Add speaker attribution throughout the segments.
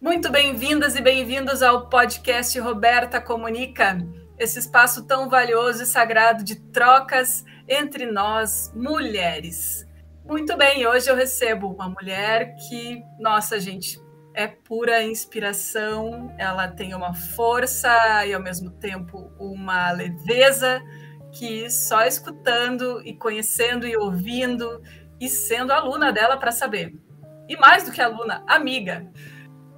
Speaker 1: Muito bem-vindas e bem-vindos ao podcast Roberta Comunica, esse espaço tão valioso e sagrado de trocas entre nós, mulheres. Muito bem, hoje eu recebo uma mulher que, nossa, gente, é pura inspiração, ela tem uma força e ao mesmo tempo uma leveza que só escutando e conhecendo e ouvindo e sendo aluna dela para saber. E mais do que aluna, amiga.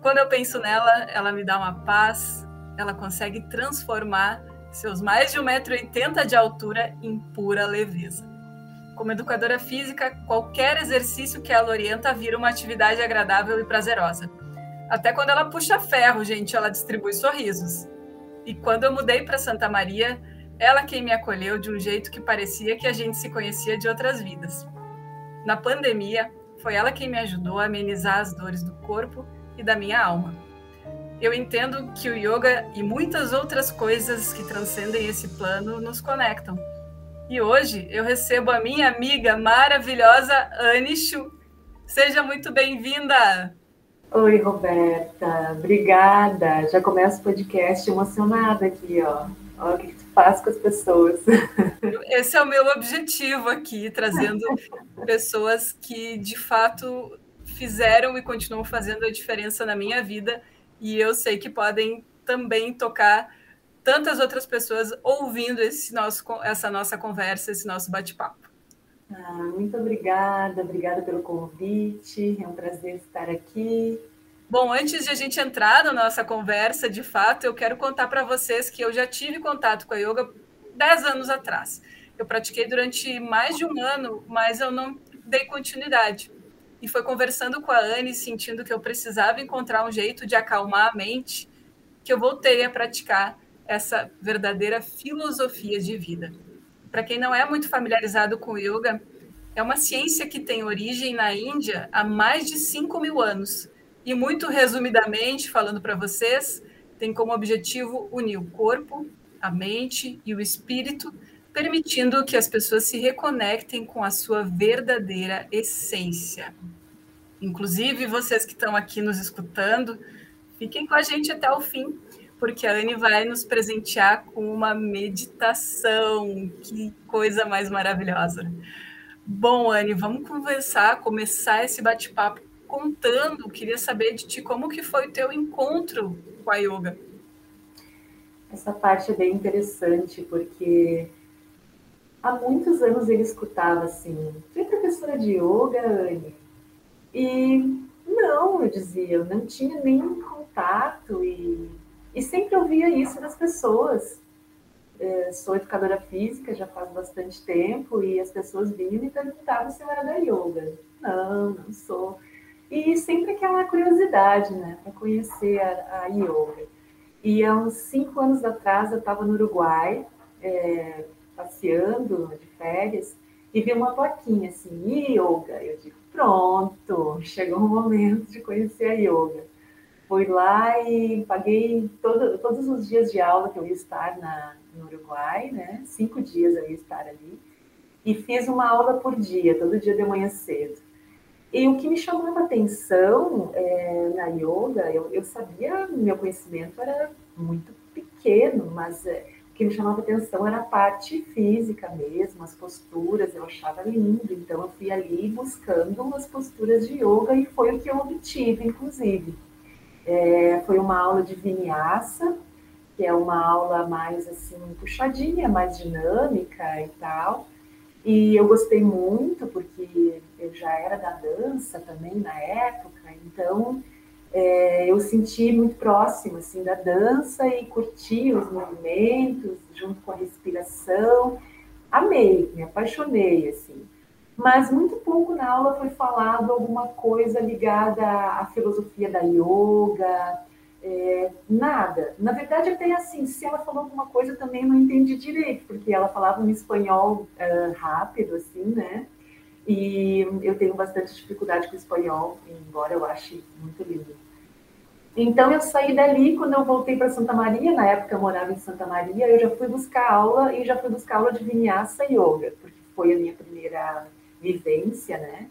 Speaker 1: Quando eu penso nela, ela me dá uma paz, ela consegue transformar seus mais de 1,80m de altura em pura leveza. Como educadora física, qualquer exercício que ela orienta vira uma atividade agradável e prazerosa. Até quando ela puxa ferro, gente, ela distribui sorrisos. E quando eu mudei para Santa Maria, ela quem me acolheu de um jeito que parecia que a gente se conhecia de outras vidas. Na pandemia, foi ela quem me ajudou a amenizar as dores do corpo e da minha alma. Eu entendo que o yoga e muitas outras coisas que transcendem esse plano nos conectam. E hoje eu recebo a minha amiga maravilhosa Anne Chu. Seja muito bem-vinda!
Speaker 2: Oi, Roberta. Obrigada. Já começo o podcast emocionada aqui, ó. Olha o que tu faz com as pessoas.
Speaker 1: Esse é o meu objetivo aqui, trazendo pessoas que de fato fizeram e continuam fazendo a diferença na minha vida e eu sei que podem também tocar tantas outras pessoas ouvindo esse nosso, essa nossa conversa, esse nosso bate-papo.
Speaker 2: Ah, muito obrigada, obrigada pelo convite, é um prazer estar aqui.
Speaker 1: Bom, antes de a gente entrar na nossa conversa, de fato, eu quero contar para vocês que eu já tive contato com a yoga 10 anos atrás. Eu pratiquei durante mais de um ano, mas eu não dei continuidade e foi conversando com a Anne, sentindo que eu precisava encontrar um jeito de acalmar a mente, que eu voltei a praticar essa verdadeira filosofia de vida. Para quem não é muito familiarizado com yoga, é uma ciência que tem origem na Índia há mais de 5 mil anos. E, muito resumidamente, falando para vocês, tem como objetivo unir o corpo, a mente e o espírito, permitindo que as pessoas se reconectem com a sua verdadeira essência. Inclusive, vocês que estão aqui nos escutando, fiquem com a gente até o fim, porque a Anne vai nos presentear com uma meditação. Que coisa mais maravilhosa. Bom, Anne, vamos conversar, começar esse bate-papo contando. Queria saber de ti como que foi o teu encontro com a yoga.
Speaker 2: Essa parte é bem interessante, porque há muitos anos ele escutava assim: Tu é professora de yoga, Anne? E não, eu dizia, eu não tinha nenhum contato e, e sempre ouvia isso das pessoas. É, sou educadora física já faz bastante tempo e as pessoas vinham e perguntavam se eu era da yoga. Não, não sou. E sempre aquela curiosidade, né, para conhecer a, a yoga. E há uns cinco anos atrás eu estava no Uruguai, é, passeando de férias, e vi uma plaquinha assim, yoga. Eu digo, pronto, chegou o momento de conhecer a yoga. Fui lá e paguei todo, todos os dias de aula que eu ia estar na, no Uruguai, né? Cinco dias eu ia estar ali. E fiz uma aula por dia, todo dia de manhã cedo. E o que me chamava atenção é, na yoga, eu, eu sabia, meu conhecimento era muito pequeno, mas é, que me chamava atenção era a parte física mesmo, as posturas, eu achava lindo. Então, eu fui ali buscando as posturas de yoga e foi o que eu obtive, inclusive. É, foi uma aula de vinyasa, que é uma aula mais assim, puxadinha, mais dinâmica e tal. E eu gostei muito, porque eu já era da dança também na época, então é, eu senti muito próximo assim da dança e curti os movimentos junto com a respiração. Amei, me apaixonei assim. Mas muito pouco na aula foi falado alguma coisa ligada à filosofia da yoga, é, nada. Na verdade, até assim, se ela falou alguma coisa, eu também não entendi direito, porque ela falava um espanhol uh, rápido, assim, né? E eu tenho bastante dificuldade com o espanhol, embora eu ache muito lindo. Então eu saí dali quando eu voltei para Santa Maria, na época eu morava em Santa Maria, eu já fui buscar aula e já fui buscar aula de Vinyasa Yoga, porque foi a minha primeira vivência, né?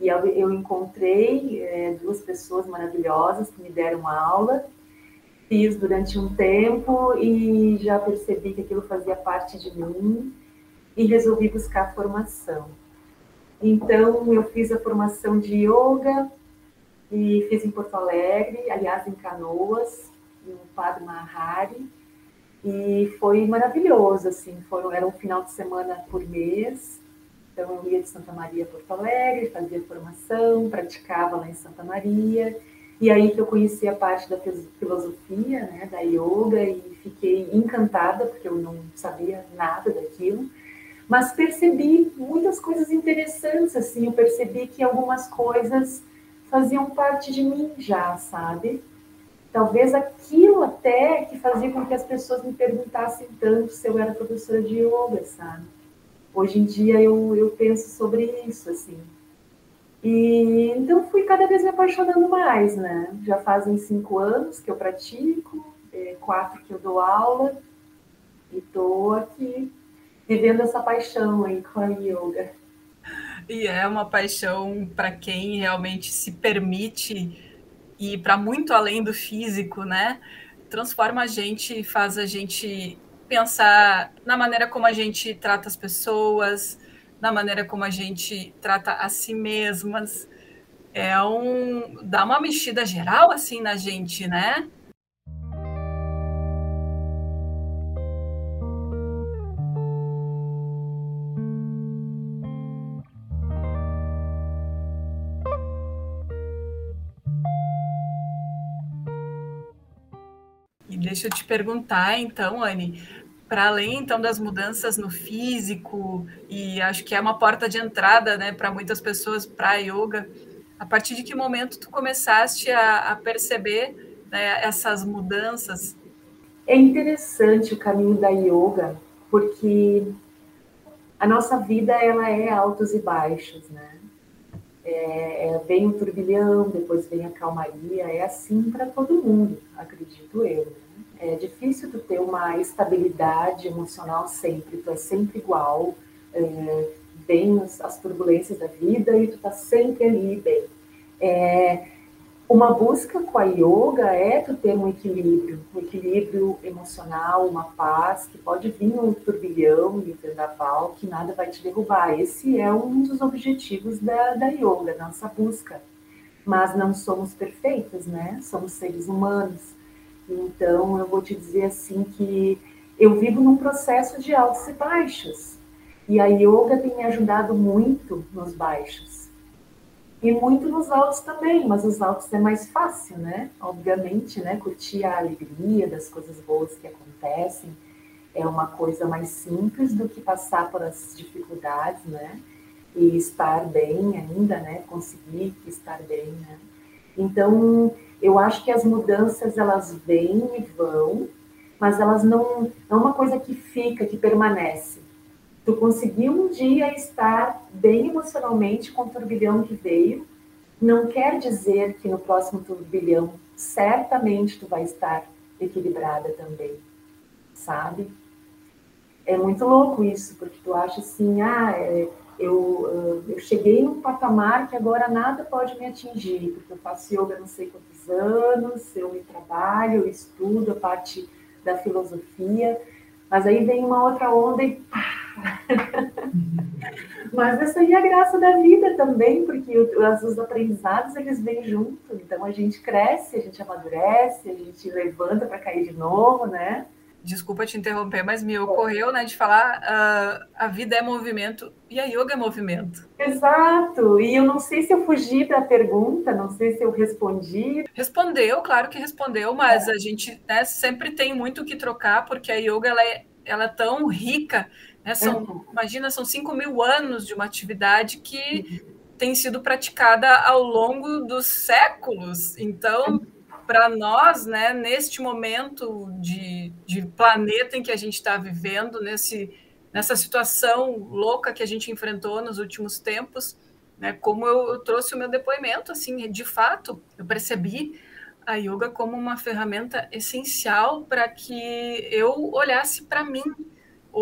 Speaker 2: E eu, eu encontrei é, duas pessoas maravilhosas que me deram aula, fiz durante um tempo e já percebi que aquilo fazia parte de mim e resolvi buscar formação. Então, eu fiz a formação de yoga e fiz em Porto Alegre, aliás, em Canoas, no Padre Mahari, e foi maravilhoso, assim, foram, era um final de semana por mês, então eu ia de Santa Maria a Porto Alegre, fazia formação, praticava lá em Santa Maria, e aí que eu conheci a parte da filosofia, né, da yoga, e fiquei encantada, porque eu não sabia nada daquilo, mas percebi muitas coisas interessantes, assim, eu percebi que algumas coisas faziam parte de mim já, sabe? Talvez aquilo até que fazia com que as pessoas me perguntassem tanto se eu era professora de yoga, sabe? Hoje em dia eu, eu penso sobre isso, assim. E então fui cada vez me apaixonando mais, né? Já fazem cinco anos que eu pratico, é, quatro que eu dou aula, e estou aqui vivendo essa paixão aí com a yoga.
Speaker 1: E é uma paixão para quem realmente se permite ir para muito além do físico, né? Transforma a gente, faz a gente pensar na maneira como a gente trata as pessoas, na maneira como a gente trata a si mesmas. É um dá uma mexida geral assim na gente, né? Deixa eu te perguntar, então, Anne, para além então das mudanças no físico e acho que é uma porta de entrada, né, para muitas pessoas para yoga. A partir de que momento tu começaste a, a perceber né, essas mudanças?
Speaker 2: É interessante o caminho da yoga, porque a nossa vida ela é altos e baixos, né? É, é, vem o turbilhão, depois vem a calmaria, é assim para todo mundo, acredito eu. É difícil tu ter uma estabilidade emocional sempre, tu é sempre igual, é, vem as, as, turbulências da vida e tu tá sempre ali bem. É, uma busca com a yoga é tu ter um equilíbrio, um equilíbrio emocional, uma paz, que pode vir um turbilhão e um vendaval, que nada vai te derrubar. Esse é um dos objetivos da, da yoga, nossa busca. Mas não somos perfeitos, né? Somos seres humanos. Então, eu vou te dizer assim que eu vivo num processo de altos e baixos. E a yoga tem me ajudado muito nos baixos. E muito nos altos também, mas os altos é mais fácil, né? Obviamente, né? Curtir a alegria das coisas boas que acontecem é uma coisa mais simples do que passar por as dificuldades, né? E estar bem ainda, né? Conseguir estar bem, né? Então, eu acho que as mudanças elas vêm e vão, mas elas não, é uma coisa que fica, que permanece. Tu conseguiu um dia estar bem emocionalmente com o turbilhão que veio, não quer dizer que no próximo turbilhão certamente tu vai estar equilibrada também, sabe? É muito louco isso, porque tu acha assim, ah, é, eu, eu cheguei num patamar que agora nada pode me atingir, porque eu faço yoga não sei anos, eu me trabalho, eu estudo a parte da filosofia, mas aí vem uma outra onda e pá! mas essa aí é a graça da vida também, porque os aprendizados eles vêm junto, então a gente cresce, a gente amadurece, a gente levanta para cair de novo, né?
Speaker 1: Desculpa te interromper, mas me ocorreu, né, de falar uh, a vida é movimento e a yoga é movimento.
Speaker 2: Exato. E eu não sei se eu fugi da pergunta, não sei se eu respondi.
Speaker 1: Respondeu, claro que respondeu, mas é. a gente né, sempre tem muito o que trocar porque a yoga ela é, ela é tão rica. Né? São, uhum. Imagina, são 5 mil anos de uma atividade que uhum. tem sido praticada ao longo dos séculos. Então, uhum para nós, né, neste momento de, de planeta em que a gente está vivendo, nesse, nessa situação louca que a gente enfrentou nos últimos tempos, né, como eu, eu trouxe o meu depoimento, assim, de fato, eu percebi a yoga como uma ferramenta essencial para que eu olhasse para mim.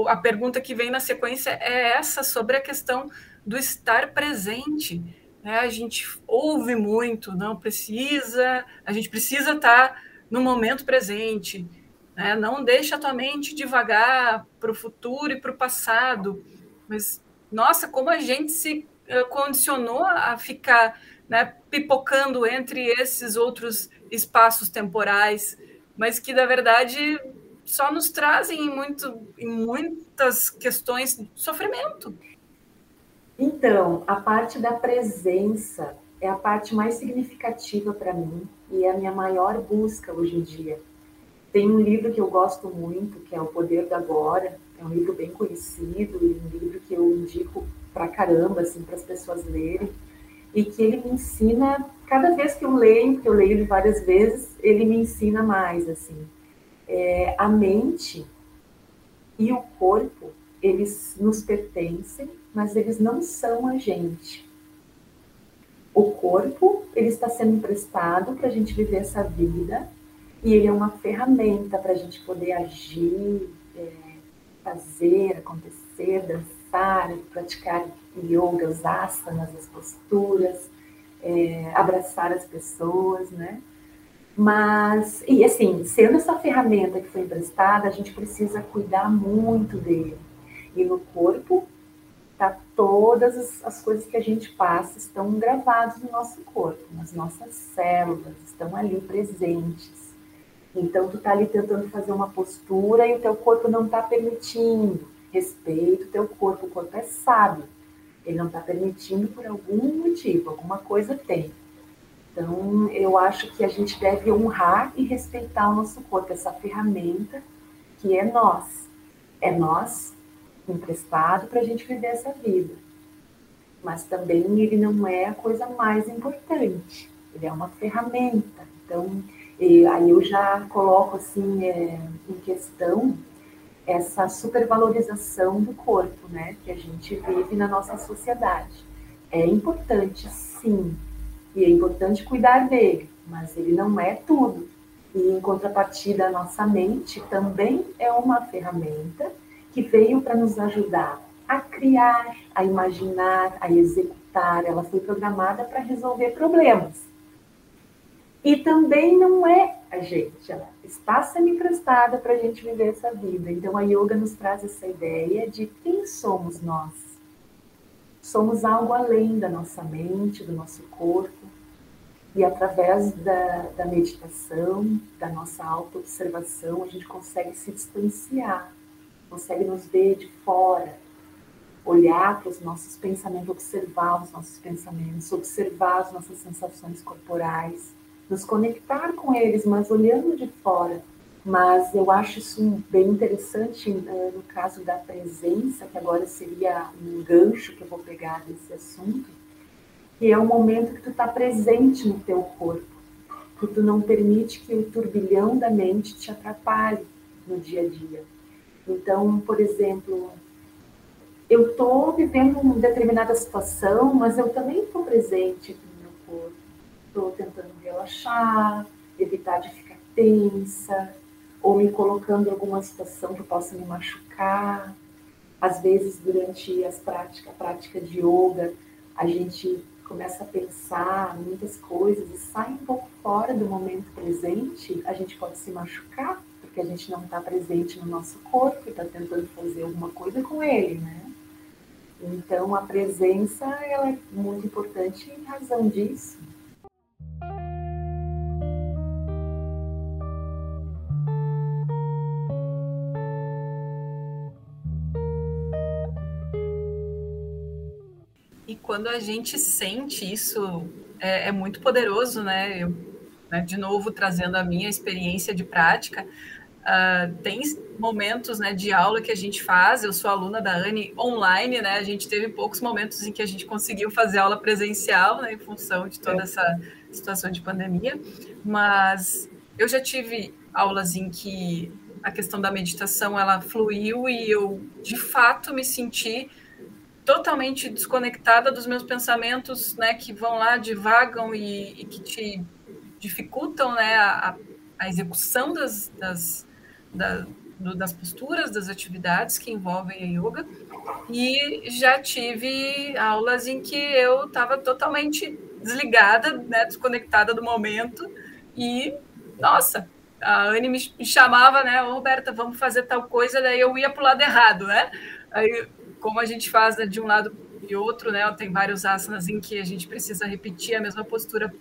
Speaker 1: A pergunta que vem na sequência é essa sobre a questão do estar presente né? A gente ouve muito, não precisa, a gente precisa estar no momento presente, né? Não deixa a tua mente devagar para o futuro e para o passado, mas nossa, como a gente se eh, condicionou a ficar né, pipocando entre esses outros espaços temporais, mas que na verdade só nos trazem em, muito, em muitas questões sofrimento.
Speaker 2: Então, a parte da presença é a parte mais significativa para mim e é a minha maior busca hoje em dia. Tem um livro que eu gosto muito, que é O Poder da Agora. É um livro bem conhecido e um livro que eu indico pra caramba, assim, para as pessoas lerem. E que ele me ensina, cada vez que eu leio, porque eu leio ele várias vezes, ele me ensina mais, assim. É, a mente e o corpo, eles nos pertencem mas eles não são a gente. O corpo, ele está sendo emprestado para a gente viver essa vida e ele é uma ferramenta para a gente poder agir, é, fazer, acontecer, dançar, praticar yoga, as asanas, as posturas, é, abraçar as pessoas, né? Mas, e assim, sendo essa ferramenta que foi emprestada, a gente precisa cuidar muito dele. E no corpo, tá todas as, as, coisas que a gente passa estão gravadas no nosso corpo, nas nossas células, estão ali presentes. Então tu tá ali tentando fazer uma postura e o teu corpo não está permitindo. Respeita o teu corpo, o corpo é sábio. Ele não está permitindo por algum motivo, alguma coisa tem. Então, eu acho que a gente deve honrar e respeitar o nosso corpo, essa ferramenta que é nós. É nós emprestado para a gente viver essa vida. Mas também ele não é a coisa mais importante, ele é uma ferramenta. Então, aí eu já coloco assim é, em questão essa supervalorização do corpo, né, que a gente vive na nossa sociedade. É importante, sim, e é importante cuidar dele, mas ele não é tudo. E em contrapartida, a nossa mente também é uma ferramenta que veio para nos ajudar a criar, a imaginar, a executar. Ela foi programada para resolver problemas. E também não é a gente, ela está sendo emprestada para a gente viver essa vida. Então a yoga nos traz essa ideia de quem somos nós. Somos algo além da nossa mente, do nosso corpo. E através da, da meditação, da nossa auto-observação, a gente consegue se distanciar consegue nos ver de fora, olhar para os nossos pensamentos, observar os nossos pensamentos, observar as nossas sensações corporais, nos conectar com eles, mas olhando de fora. Mas eu acho isso bem interessante uh, no caso da presença, que agora seria um gancho que eu vou pegar desse assunto, que é o momento que tu está presente no teu corpo, que tu não permite que o turbilhão da mente te atrapalhe no dia a dia. Então, por exemplo, eu estou vivendo uma determinada situação, mas eu também estou presente no meu corpo. Estou tentando relaxar, evitar de ficar tensa, ou me colocando em alguma situação que possa me machucar. Às vezes, durante as práticas, a prática de yoga, a gente começa a pensar muitas coisas e sai um pouco fora do momento presente, a gente pode se machucar a gente não está presente no nosso corpo e está tentando fazer alguma coisa com ele, né? Então a presença ela é muito importante em razão disso.
Speaker 1: E quando a gente sente isso, é, é muito poderoso, né? Eu, né, de novo, trazendo a minha experiência de prática, Uh, tem momentos né, de aula que a gente faz, eu sou aluna da Anne online, né? A gente teve poucos momentos em que a gente conseguiu fazer aula presencial, né, em função de toda é. essa situação de pandemia, mas eu já tive aulas em que a questão da meditação ela fluiu e eu de fato me senti totalmente desconectada dos meus pensamentos, né, que vão lá, divagam e, e que te dificultam, né, a, a execução das, das da, do, das posturas, das atividades que envolvem a yoga. e já tive aulas em que eu estava totalmente desligada, né, desconectada do momento e nossa, a Anne me chamava, né, oh, Roberta, vamos fazer tal coisa, daí eu ia para o lado errado, né? Aí, como a gente faz né, de um lado e outro, né? Tem vários asanas em que a gente precisa repetir a mesma postura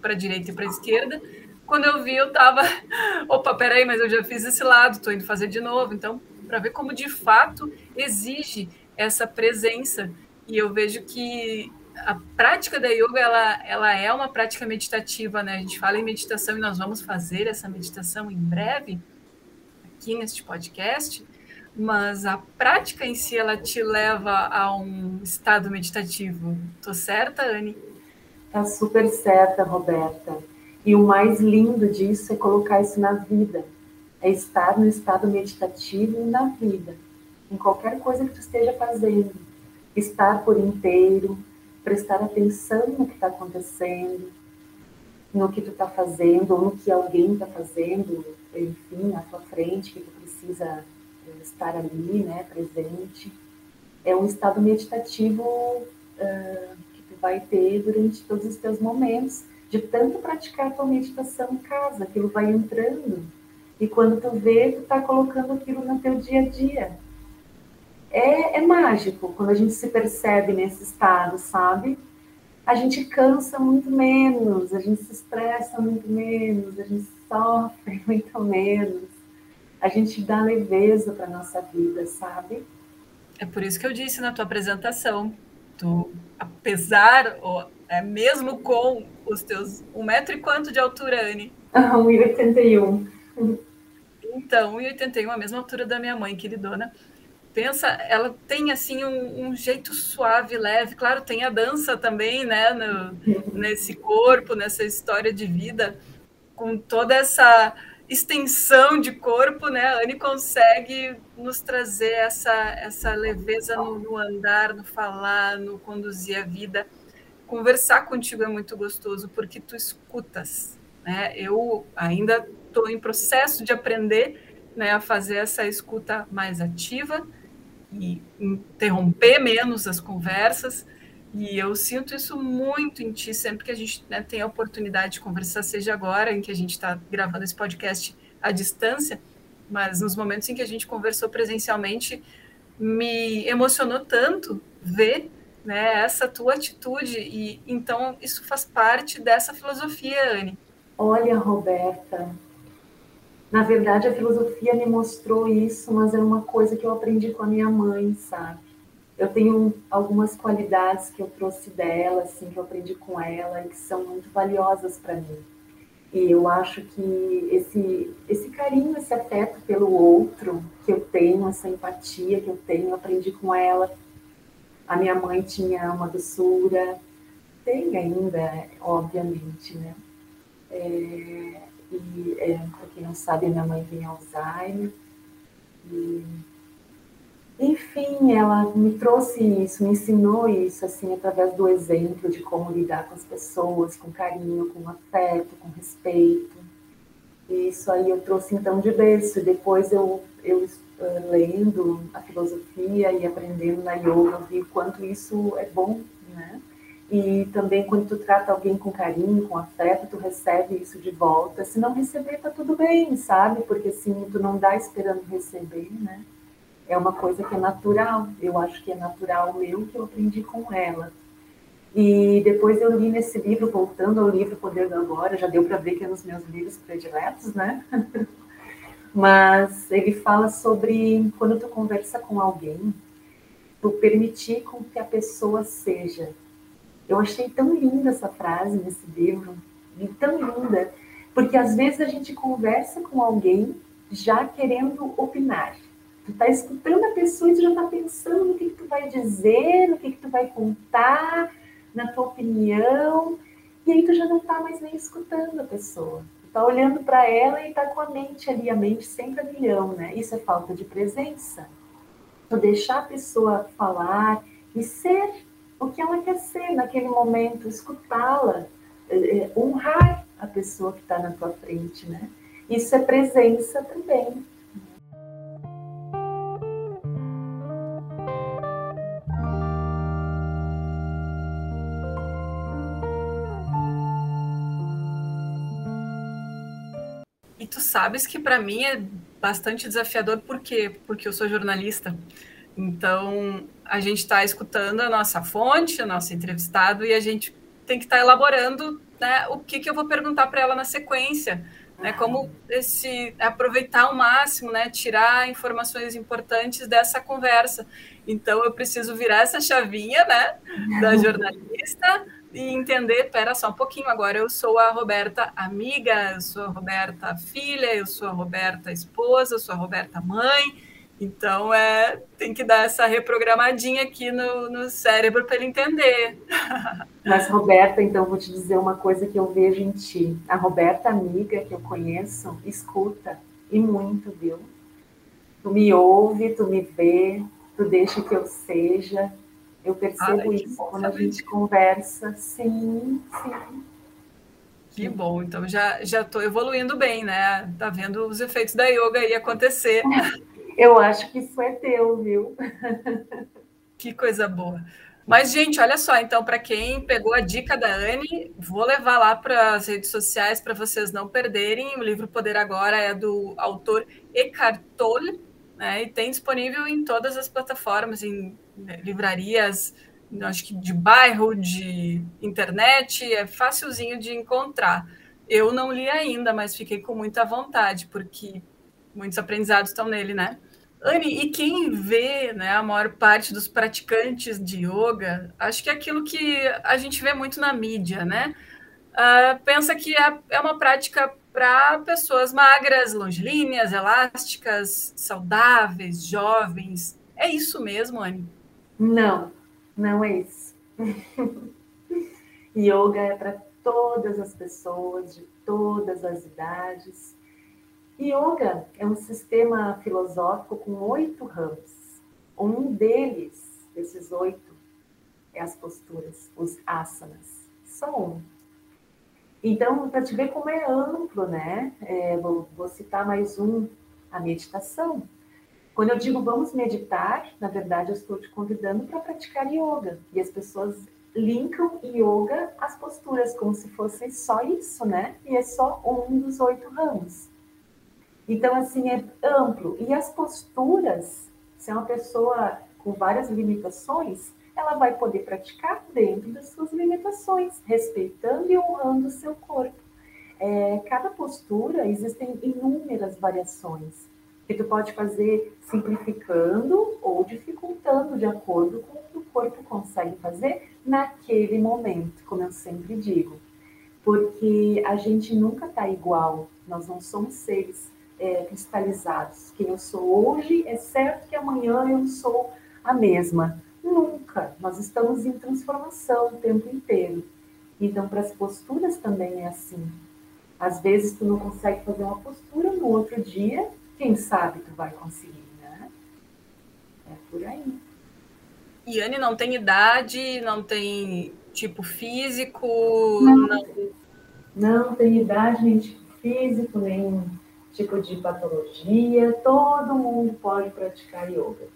Speaker 1: para a direita e para a esquerda. Quando eu vi, eu estava, opa, peraí, mas eu já fiz esse lado, estou indo fazer de novo. Então, para ver como de fato exige essa presença. E eu vejo que a prática da yoga ela, ela é uma prática meditativa, né? A gente fala em meditação e nós vamos fazer essa meditação em breve aqui neste podcast, mas a prática em si ela te leva a um estado meditativo. Tô certa, Anne?
Speaker 2: Tá super certa, Roberta. E o mais lindo disso é colocar isso na vida. É estar no estado meditativo na vida, em qualquer coisa que tu esteja fazendo. Estar por inteiro, prestar atenção no que está acontecendo, no que tu está fazendo, ou no que alguém está fazendo, enfim, à tua frente, que tu precisa eh, estar ali, né, presente. É um estado meditativo uh, que tu vai ter durante todos os teus momentos de tanto praticar a tua meditação em casa, aquilo vai entrando. E quando tu vê, tu tá colocando aquilo no teu dia a dia. É, é mágico quando a gente se percebe nesse estado, sabe? A gente cansa muito menos, a gente se estressa muito menos, a gente sofre muito menos, a gente dá leveza para nossa vida, sabe?
Speaker 1: É por isso que eu disse na tua apresentação, tu, apesar, ou é mesmo com os teus um metro e quanto de altura, Anne?
Speaker 2: 1,81.
Speaker 1: Então, 1,81, a mesma altura da minha mãe, queridona. Pensa, ela tem assim um, um, jeito suave, leve. Claro, tem a dança também, né? No, nesse corpo, nessa história de vida, com toda essa extensão de corpo, né? A Anne consegue nos trazer essa, essa leveza no, no andar, no falar, no conduzir a vida conversar contigo é muito gostoso porque tu escutas, né? Eu ainda estou em processo de aprender, né, a fazer essa escuta mais ativa e interromper menos as conversas. E eu sinto isso muito em ti sempre que a gente né, tem a oportunidade de conversar, seja agora em que a gente está gravando esse podcast à distância, mas nos momentos em que a gente conversou presencialmente, me emocionou tanto ver né, essa tua atitude. E então isso faz parte dessa filosofia, Anne.
Speaker 2: Olha, Roberta, na verdade a filosofia me mostrou isso, mas é uma coisa que eu aprendi com a minha mãe, sabe? Eu tenho algumas qualidades que eu trouxe dela, assim, que eu aprendi com ela e que são muito valiosas para mim. E eu acho que esse, esse carinho, esse afeto pelo outro que eu tenho, essa empatia que eu tenho, eu aprendi com ela a minha mãe tinha uma doçura, tem ainda, obviamente, né? É, e, é, para quem não sabe, minha mãe tem Alzheimer. E, enfim, ela me trouxe isso, me ensinou isso, assim, através do exemplo de como lidar com as pessoas, com carinho, com afeto, com respeito. E isso aí eu trouxe então de berço. Depois eu, eu uh, lendo a filosofia e aprendendo na yoga, vi o quanto isso é bom, né? E também quando tu trata alguém com carinho, com afeto, tu recebe isso de volta. Se não receber, tá tudo bem, sabe? Porque assim, tu não dá esperando receber, né? É uma coisa que é natural. Eu acho que é natural meu que eu aprendi com ela. E depois eu li nesse livro, voltando ao livro Poder do Agora, já deu para ver que é um dos meus livros prediletos, né? mas ele fala sobre quando tu conversa com alguém, tu permitir com que a pessoa seja. Eu achei tão linda essa frase nesse livro, tão linda, porque às vezes a gente conversa com alguém já querendo opinar. Tu tá escutando a pessoa e tu já tá pensando no que, que tu vai dizer, no que, que tu vai contar, na tua opinião, e aí tu já não tá mais nem escutando a pessoa Está olhando para ela e está com a mente ali, a mente sempre a milhão, né? Isso é falta de presença. Então, deixar a pessoa falar e ser o que ela quer ser naquele momento, escutá-la, é, é, honrar a pessoa que está na tua frente, né? Isso é presença também.
Speaker 1: Tu sabes que para mim é bastante desafiador, por quê? Porque eu sou jornalista. Então, a gente está escutando a nossa fonte, o nosso entrevistado, e a gente tem que estar tá elaborando né, o que, que eu vou perguntar para ela na sequência. Né, como esse aproveitar ao máximo, né, tirar informações importantes dessa conversa. Então eu preciso virar essa chavinha, né, da jornalista e entender, pera só um pouquinho, agora eu sou a Roberta amiga, eu sou a Roberta filha, eu sou a Roberta esposa, eu sou a Roberta mãe, então, é, tem que dar essa reprogramadinha aqui no, no cérebro para ele entender.
Speaker 2: Mas, Roberta, então, vou te dizer uma coisa que eu vejo em ti. A Roberta, amiga que eu conheço, escuta, e muito, viu? Tu me ouve, tu me vê, tu deixa que eu seja. Eu percebo Ai, isso quando a gente conversa. Sim, sim.
Speaker 1: Que bom, então já já estou evoluindo bem, né? Tá vendo os efeitos da yoga aí acontecer.
Speaker 2: Eu acho que isso é teu, viu?
Speaker 1: Que coisa boa. Mas, gente, olha só, então, para quem pegou a dica da Anne, vou levar lá para as redes sociais para vocês não perderem. O livro Poder Agora é do autor Eckhart Tolle, né, e tem disponível em todas as plataformas, em né, livrarias, acho que de bairro, de internet, é facilzinho de encontrar. Eu não li ainda, mas fiquei com muita vontade, porque muitos aprendizados estão nele, né? Anne, e quem vê né, a maior parte dos praticantes de yoga, acho que é aquilo que a gente vê muito na mídia, né? Uh, pensa que é, é uma prática para pessoas magras, longilíneas, elásticas, saudáveis, jovens. É isso mesmo, Anne?
Speaker 2: Não, não é isso. yoga é para todas as pessoas, de todas as idades Yoga é um sistema filosófico com oito ramos. Um deles, desses oito, é as posturas, os asanas. Só um. Então, para te ver como é amplo, né? É, vou, vou citar mais um, a meditação. Quando eu digo vamos meditar, na verdade eu estou te convidando para praticar yoga. E as pessoas linkam yoga às posturas, como se fossem só isso, né? E é só um dos oito ramos. Então, assim, é amplo. E as posturas, se é uma pessoa com várias limitações, ela vai poder praticar dentro das suas limitações, respeitando e honrando o seu corpo. É, cada postura existem inúmeras variações que tu pode fazer simplificando ou dificultando de acordo com o que o corpo consegue fazer naquele momento, como eu sempre digo. Porque a gente nunca está igual, nós não somos seres é, cristalizados. Quem eu sou hoje é certo que amanhã eu sou a mesma. Nunca. Nós estamos em transformação o tempo inteiro. Então, para as posturas também é assim. Às vezes tu não consegue fazer uma postura, no outro dia, quem sabe tu vai conseguir, né? É por aí.
Speaker 1: Yane não tem idade, não tem tipo físico, não,
Speaker 2: não... não tem idade, nem tipo físico, nem tipo de patologia, todo mundo pode praticar yoga.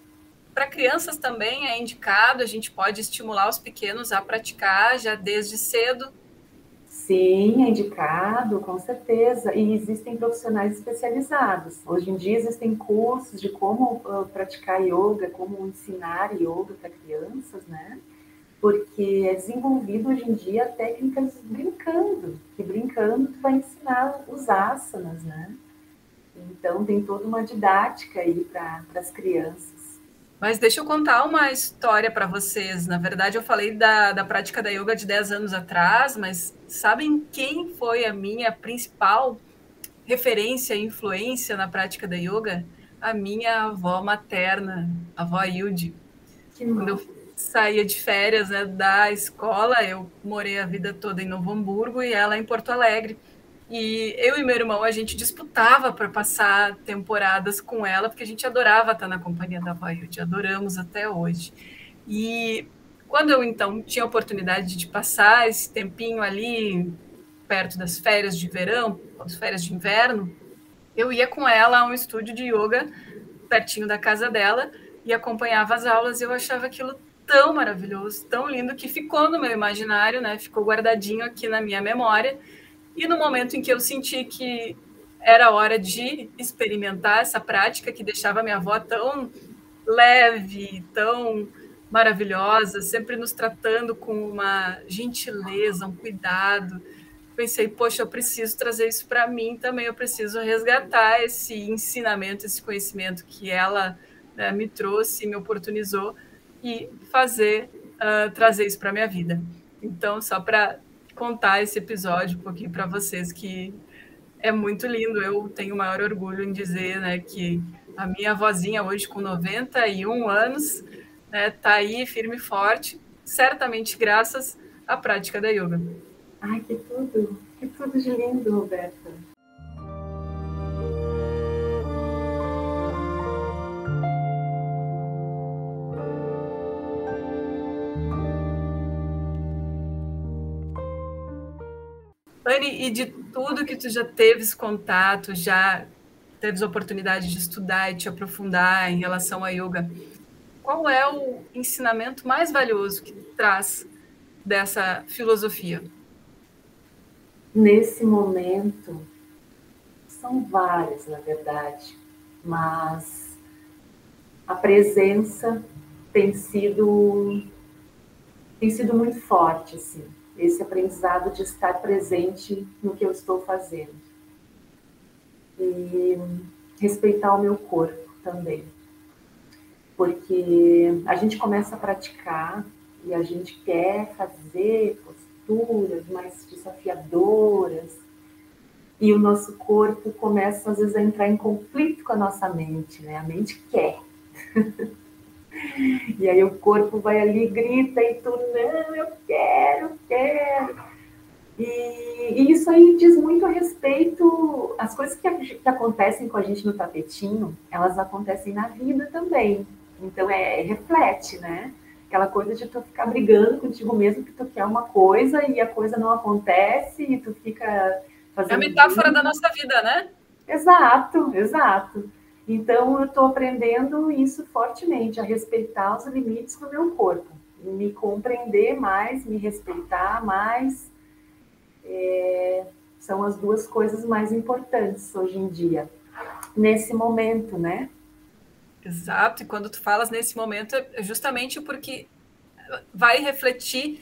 Speaker 1: Para crianças também é indicado, a gente pode estimular os pequenos a praticar já desde cedo.
Speaker 2: Sim, é indicado, com certeza. E existem profissionais especializados. Hoje em dia existem cursos de como praticar yoga, como ensinar yoga para crianças, né? Porque é desenvolvido hoje em dia técnicas brincando, que brincando tu vai ensinar os asanas, né? Então, tem toda uma didática aí para as crianças.
Speaker 1: Mas deixa eu contar uma história para vocês. Na verdade, eu falei da, da prática da yoga de 10 anos atrás, mas sabem quem foi a minha principal referência e influência na prática da yoga? A minha avó materna, a avó Hilde. Quando eu saía de férias né, da escola, eu morei a vida toda em Novo Hamburgo e ela em Porto Alegre. E eu e meu irmão, a gente disputava para passar temporadas com ela, porque a gente adorava estar na companhia da Vaiute, adoramos até hoje. E quando eu, então, tinha a oportunidade de passar esse tempinho ali, perto das férias de verão, as férias de inverno, eu ia com ela a um estúdio de yoga pertinho da casa dela e acompanhava as aulas. E eu achava aquilo tão maravilhoso, tão lindo, que ficou no meu imaginário, né? Ficou guardadinho aqui na minha memória. E no momento em que eu senti que era hora de experimentar essa prática que deixava minha avó tão leve, tão maravilhosa, sempre nos tratando com uma gentileza, um cuidado. Pensei, poxa, eu preciso trazer isso para mim também, eu preciso resgatar esse ensinamento, esse conhecimento que ela né, me trouxe, me oportunizou e fazer, uh, trazer isso para minha vida. Então, só para contar esse episódio um pouquinho para vocês que é muito lindo. Eu tenho o maior orgulho em dizer né, que a minha vozinha hoje com 91 anos né, tá aí firme e forte, certamente graças à prática da yoga.
Speaker 2: Ai, que tudo! Que tudo de lindo, Roberta!
Speaker 1: E de tudo que tu já teves contato, já teves oportunidade de estudar e te aprofundar em relação à yoga, qual é o ensinamento mais valioso que traz dessa filosofia?
Speaker 2: Nesse momento, são vários, na verdade, mas a presença tem sido tem sido muito forte, assim esse aprendizado de estar presente no que eu estou fazendo. E respeitar o meu corpo também. Porque a gente começa a praticar e a gente quer fazer posturas mais desafiadoras, e o nosso corpo começa às vezes a entrar em conflito com a nossa mente, né? A mente quer. E aí o corpo vai ali, grita, e tu, não, eu quero, quero. E, e isso aí diz muito a respeito, as coisas que, que, acontecem com a gente no tapetinho, elas acontecem na vida também. Então é, reflete, né? Aquela coisa de tu ficar brigando contigo mesmo que tu quer uma coisa e a coisa não acontece e tu fica fazendo.
Speaker 1: É a metáfora da nossa vida, né?
Speaker 2: Exato, exato. Então, eu estou aprendendo isso fortemente, a respeitar os limites do meu corpo, me compreender mais, me respeitar mais. É, são as duas coisas mais importantes hoje em dia, nesse momento, né?
Speaker 1: Exato, e quando tu falas nesse momento, é justamente porque vai refletir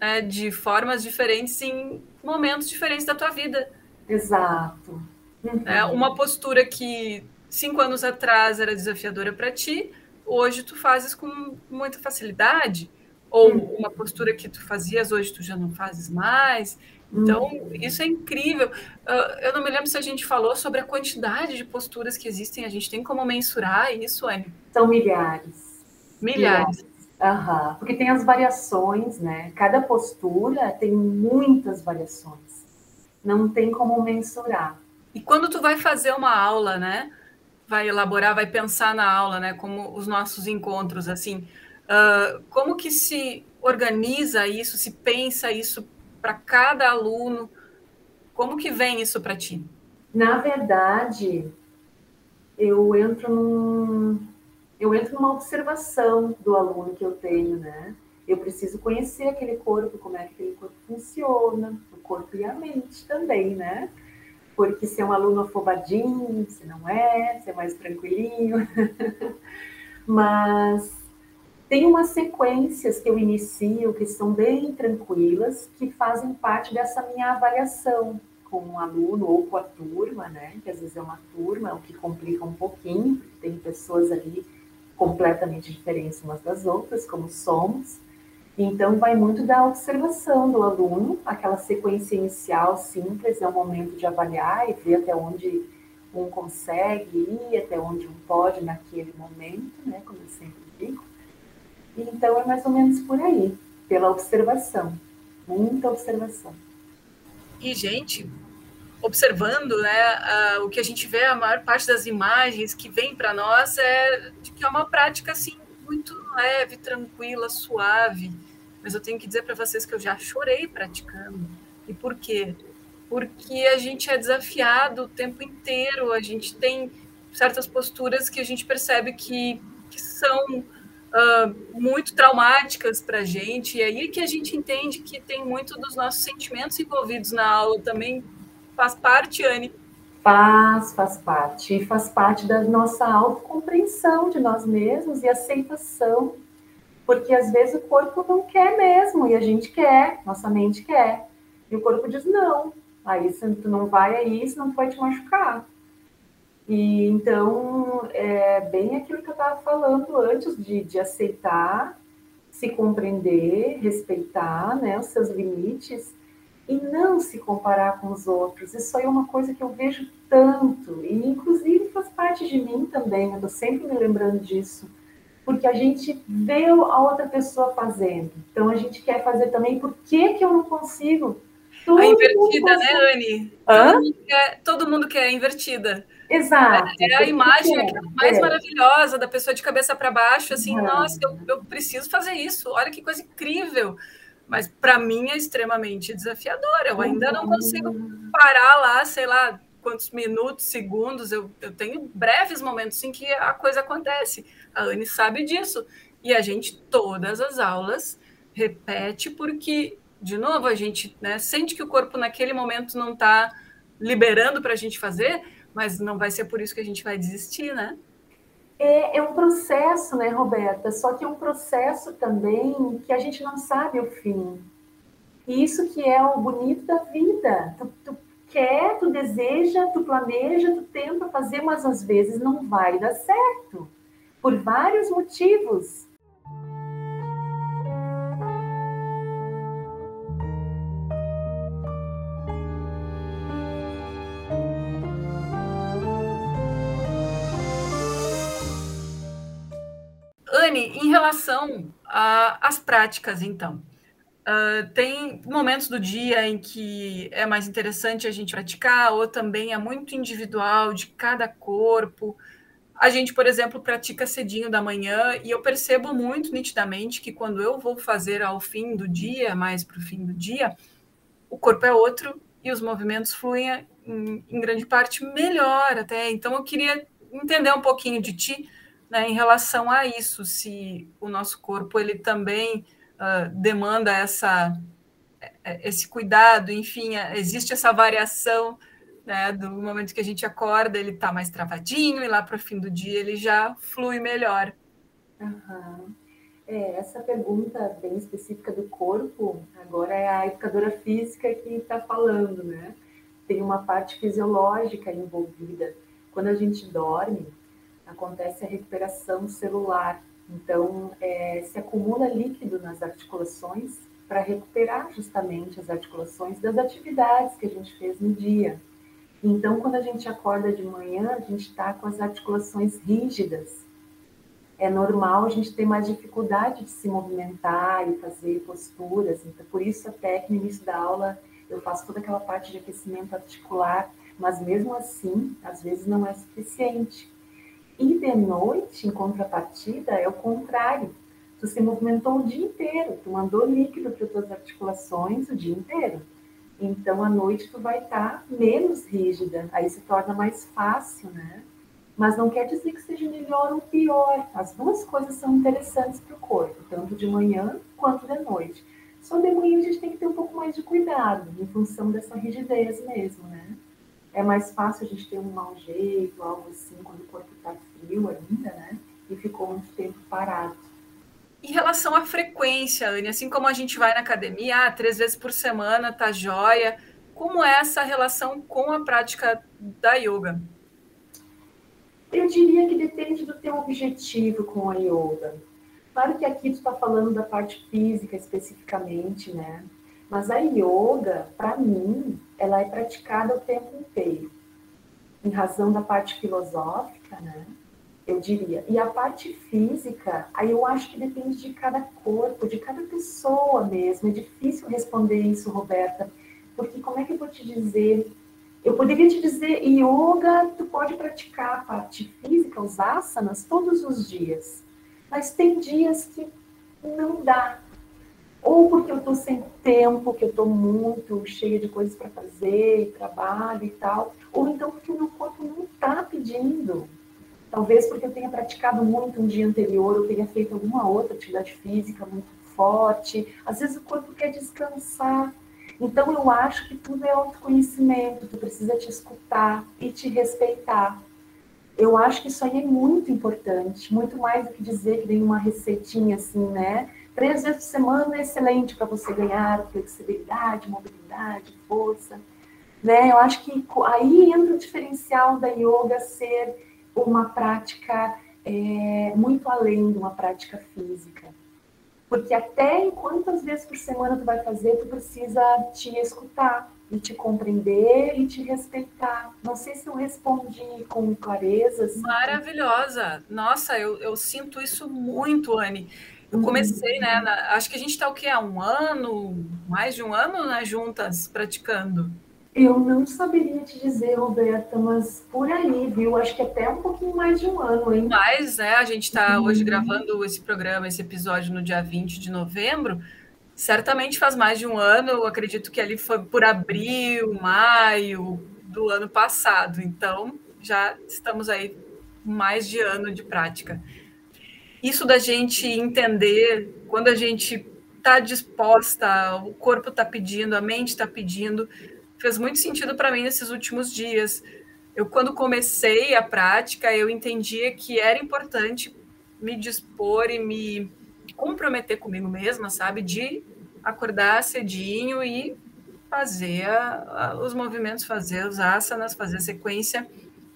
Speaker 1: né, de formas diferentes em momentos diferentes da tua vida.
Speaker 2: Exato.
Speaker 1: Uhum. É uma postura que cinco anos atrás era desafiadora para ti, hoje tu fazes com muita facilidade, ou uhum. uma postura que tu fazias, hoje tu já não fazes mais. Então, uhum. isso é incrível. Uh, eu não me lembro se a gente falou sobre a quantidade de posturas que existem, a gente tem como mensurar isso, Anne?
Speaker 2: São milhares.
Speaker 1: Milhares.
Speaker 2: Uhum. Porque tem as variações, né? Cada postura tem muitas variações. Não tem como mensurar.
Speaker 1: E quando tu vai fazer uma aula, né? Vai elaborar, vai pensar na aula, né? Como os nossos encontros, assim, uh, como que se organiza isso, se pensa isso para cada aluno? Como que vem isso para ti?
Speaker 2: Na verdade, eu entro num, eu entro numa observação do aluno que eu tenho, né? Eu preciso conhecer aquele corpo, como é que aquele corpo funciona, o corpo e a mente também, né? Porque se é um aluno afobadinho, se não é, se é mais tranquilinho. Mas tem umas sequências que eu inicio que são bem tranquilas, que fazem parte dessa minha avaliação com um aluno ou com a turma, né? Que às vezes é uma turma, o que complica um pouquinho, porque tem pessoas ali completamente diferentes umas das outras, como somos. Então, vai muito da observação do aluno, aquela sequência inicial simples, é o momento de avaliar e ver até onde um consegue ir, até onde um pode naquele momento, né, como eu sempre digo. Então, é mais ou menos por aí, pela observação, muita observação.
Speaker 1: E, gente, observando, né, o que a gente vê, a maior parte das imagens que vem para nós é de que é uma prática, assim, muito leve, tranquila, suave mas eu tenho que dizer para vocês que eu já chorei praticando. E por quê? Porque a gente é desafiado o tempo inteiro, a gente tem certas posturas que a gente percebe que, que são uh, muito traumáticas para a gente, e aí que a gente entende que tem muito dos nossos sentimentos envolvidos na aula também, faz parte, Anne,
Speaker 2: Faz, faz parte. E faz parte da nossa autocompreensão de nós mesmos e aceitação. Porque às vezes o corpo não quer mesmo e a gente quer, nossa mente quer. E o corpo diz: não, aí tu não vai aí, senão tu vai te machucar. E então, é bem aquilo que eu estava falando antes, de, de aceitar, se compreender, respeitar né, os seus limites e não se comparar com os outros. Isso aí é uma coisa que eu vejo tanto, e inclusive faz parte de mim também, eu estou sempre me lembrando disso, porque a gente vê a outra pessoa fazendo, então a gente quer fazer também, por que, que eu não consigo?
Speaker 1: Tudo a invertida, né, Anne? Todo mundo, quer, todo mundo quer a invertida.
Speaker 2: Exato.
Speaker 1: É, é a imagem é, mais é. maravilhosa da pessoa de cabeça para baixo, assim, uhum. nossa, eu, eu preciso fazer isso, olha que coisa incrível mas para mim é extremamente desafiador. Eu ainda não consigo parar lá, sei lá, quantos minutos, segundos. Eu, eu tenho breves momentos em que a coisa acontece. A Anne sabe disso. E a gente, todas as aulas, repete, porque, de novo, a gente né, sente que o corpo naquele momento não está liberando para a gente fazer, mas não vai ser por isso que a gente vai desistir, né?
Speaker 2: É, é, um processo, né, Roberta? Só que é um processo também que a gente não sabe o fim. E isso que é o bonito da vida. Tu, tu quer, tu deseja, tu planeja, tu tenta fazer, mas às vezes não vai dar certo. Por vários motivos.
Speaker 1: Dani, em relação às práticas, então, uh, tem momentos do dia em que é mais interessante a gente praticar, ou também é muito individual de cada corpo. A gente, por exemplo, pratica cedinho da manhã e eu percebo muito nitidamente que quando eu vou fazer ao fim do dia, mais para o fim do dia, o corpo é outro e os movimentos fluem em, em grande parte melhor até. Então eu queria entender um pouquinho de ti né, em relação a isso, se o nosso corpo ele também uh, demanda essa, é, esse cuidado, enfim, é, existe essa variação né, do momento que a gente acorda, ele está mais travadinho, e lá para o fim do dia ele já flui melhor.
Speaker 2: Uhum. É, essa pergunta bem específica do corpo, agora é a educadora física que está falando, né? Tem uma parte fisiológica envolvida. Quando a gente dorme, acontece a recuperação celular. Então, é, se acumula líquido nas articulações para recuperar justamente as articulações das atividades que a gente fez no dia. Então, quando a gente acorda de manhã, a gente está com as articulações rígidas. É normal a gente ter mais dificuldade de se movimentar e fazer posturas. Então, por isso, até que no início da aula eu faço toda aquela parte de aquecimento articular, mas mesmo assim, às vezes não é suficiente. E de noite, em contrapartida, é o contrário. Tu se movimentou o dia inteiro, tu mandou líquido para as tuas articulações o dia inteiro. Então, à noite, tu vai estar tá menos rígida, aí se torna mais fácil, né? Mas não quer dizer que seja melhor ou pior. As duas coisas são interessantes para o corpo, tanto de manhã quanto de noite. Só de manhã a gente tem que ter um pouco mais de cuidado, em função dessa rigidez mesmo, né? É mais fácil a gente ter um mau jeito, algo assim, quando o corpo está frio ainda, né? E ficou muito tempo parado.
Speaker 1: Em relação à frequência, Anne, assim como a gente vai na academia, ah, três vezes por semana, tá joia. Como é essa relação com a prática da yoga?
Speaker 2: Eu diria que depende do teu objetivo com a yoga. Claro que aqui tu está falando da parte física especificamente, né? Mas a yoga, para mim, ela é praticada o tempo inteiro. Em razão da parte filosófica, né? Eu diria. E a parte física, aí eu acho que depende de cada corpo, de cada pessoa mesmo. É difícil responder isso, Roberta, porque como é que eu vou te dizer? Eu poderia te dizer, yoga, tu pode praticar a parte física, os asanas, todos os dias. Mas tem dias que não dá. Ou porque eu estou sem tempo, que eu estou muito cheia de coisas para fazer, trabalho e tal. Ou então porque o meu corpo não está pedindo Talvez porque eu tenha praticado muito um dia anterior, eu tenha feito alguma outra atividade física muito forte. Às vezes o corpo quer descansar. Então eu acho que tudo é autoconhecimento, tu precisa te escutar e te respeitar. Eu acho que isso aí é muito importante, muito mais do que dizer que tem uma receitinha assim, né? Três vezes por semana é excelente para você ganhar flexibilidade, mobilidade, força. Né? Eu acho que aí entra o diferencial da yoga ser uma prática é, muito além de uma prática física. Porque até em quantas vezes por semana tu vai fazer, tu precisa te escutar e te compreender e te respeitar. Não sei se eu respondi com clareza.
Speaker 1: Assim. Maravilhosa! Nossa, eu, eu sinto isso muito, Anne. Eu comecei, uhum. né? Na, acho que a gente está o quê? Há um ano, mais de um ano, né, juntas, praticando.
Speaker 2: Eu não saberia te dizer, Roberta, mas por aí, viu? Acho que até um pouquinho mais de um ano, hein?
Speaker 1: Mais, né? A gente está uhum. hoje gravando esse programa, esse episódio no dia 20 de novembro. Certamente faz mais de um ano, eu acredito que ali foi por abril, maio do ano passado. Então, já estamos aí mais de ano de prática. Isso da gente entender quando a gente está disposta, o corpo está pedindo, a mente está pedindo, fez muito sentido para mim nesses últimos dias. Eu, quando comecei a prática, eu entendia que era importante me dispor e me comprometer comigo mesma, sabe? De acordar cedinho e fazer a, a, os movimentos, fazer os asanas, fazer a sequência.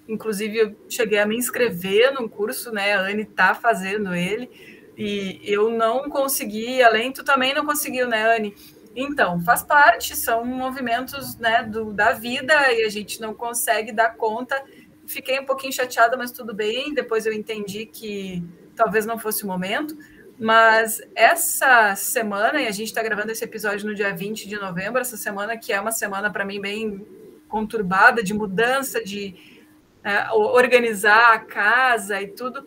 Speaker 1: Inclusive, eu cheguei a me inscrever num curso, né? A Anne está fazendo ele, e eu não consegui, além, tu também não conseguiu, né, Anne? Então, faz parte, são movimentos né, do, da vida e a gente não consegue dar conta. Fiquei um pouquinho chateada, mas tudo bem. Depois eu entendi que talvez não fosse o momento. Mas essa semana, e a gente está gravando esse episódio no dia 20 de novembro, essa semana que é uma semana para mim bem conturbada, de mudança, de é, organizar a casa e tudo